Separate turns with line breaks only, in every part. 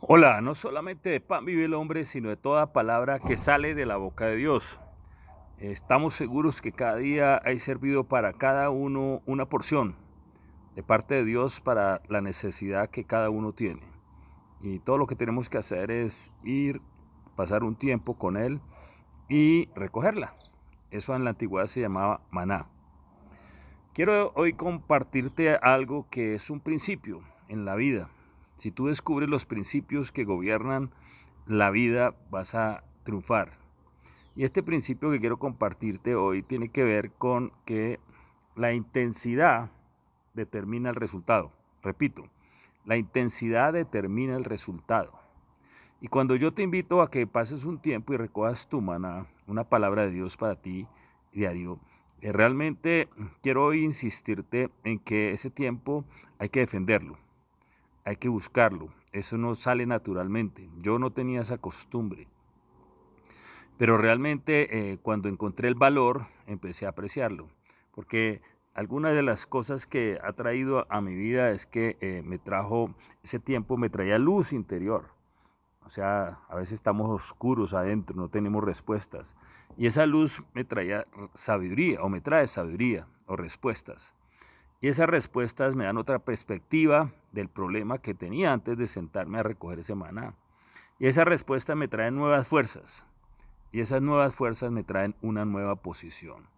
Hola, no solamente de pan vive el hombre, sino de toda palabra que sale de la boca de Dios. Estamos seguros que cada día hay servido para cada uno una porción de parte de Dios para la necesidad que cada uno tiene. Y todo lo que tenemos que hacer es ir, pasar un tiempo con Él y recogerla. Eso en la antigüedad se llamaba maná. Quiero hoy compartirte algo que es un principio en la vida si tú descubres los principios que gobiernan la vida, vas a triunfar. Y este principio que quiero compartirte hoy tiene que ver con que la intensidad determina el resultado. Repito, la intensidad determina el resultado. Y cuando yo te invito a que pases un tiempo y recojas tu maná, una palabra de Dios para ti diario, eh, realmente quiero hoy insistirte en que ese tiempo hay que defenderlo hay que buscarlo. Eso no sale naturalmente. Yo no tenía esa costumbre. Pero realmente eh, cuando encontré el valor, empecé a apreciarlo. Porque alguna de las cosas que ha traído a mi vida es que eh, me trajo, ese tiempo me traía luz interior. O sea, a veces estamos oscuros adentro, no tenemos respuestas. Y esa luz me traía sabiduría, o me trae sabiduría, o respuestas. Y esas respuestas me dan otra perspectiva del problema que tenía antes de sentarme a recoger ese maná. Y esa respuesta me trae nuevas fuerzas. Y esas nuevas fuerzas me traen una nueva posición.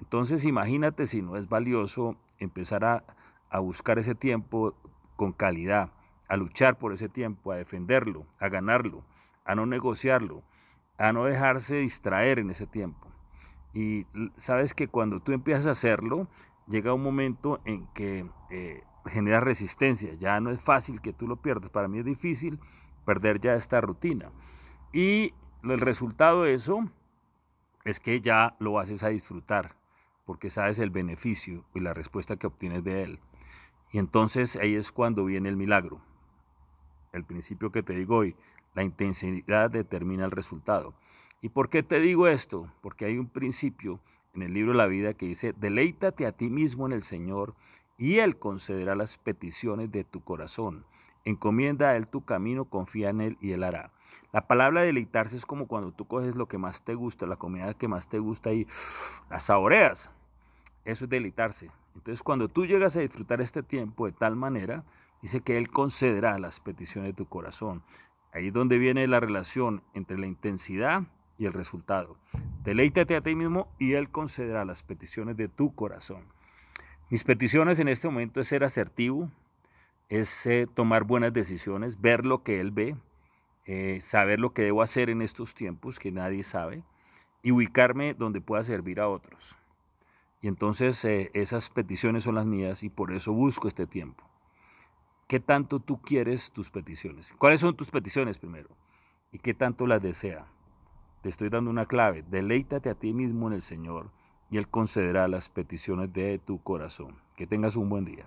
Entonces imagínate si no es valioso empezar a, a buscar ese tiempo con calidad, a luchar por ese tiempo, a defenderlo, a ganarlo, a no negociarlo, a no dejarse distraer en ese tiempo. Y sabes que cuando tú empiezas a hacerlo, llega un momento en que eh, genera resistencia. Ya no es fácil que tú lo pierdas. Para mí es difícil perder ya esta rutina. Y el resultado de eso es que ya lo haces a disfrutar, porque sabes el beneficio y la respuesta que obtienes de él. Y entonces ahí es cuando viene el milagro. El principio que te digo hoy, la intensidad determina el resultado. ¿Y por qué te digo esto? Porque hay un principio en el libro la vida que dice, deleítate a ti mismo en el Señor y Él concederá las peticiones de tu corazón. Encomienda a Él tu camino, confía en Él y Él hará. La palabra deleitarse es como cuando tú coges lo que más te gusta, la comida que más te gusta y la saboreas. Eso es deleitarse. Entonces cuando tú llegas a disfrutar este tiempo de tal manera, dice que Él concederá las peticiones de tu corazón. Ahí es donde viene la relación entre la intensidad y el resultado. Deleítate a ti mismo y Él concederá las peticiones de tu corazón. Mis peticiones en este momento es ser asertivo, es eh, tomar buenas decisiones, ver lo que Él ve, eh, saber lo que debo hacer en estos tiempos que nadie sabe y ubicarme donde pueda servir a otros. Y entonces eh, esas peticiones son las mías y por eso busco este tiempo. ¿Qué tanto tú quieres tus peticiones? ¿Cuáles son tus peticiones primero? ¿Y qué tanto las desea? Te estoy dando una clave. Deleítate a ti mismo en el Señor y Él concederá las peticiones de tu corazón. Que tengas un buen día.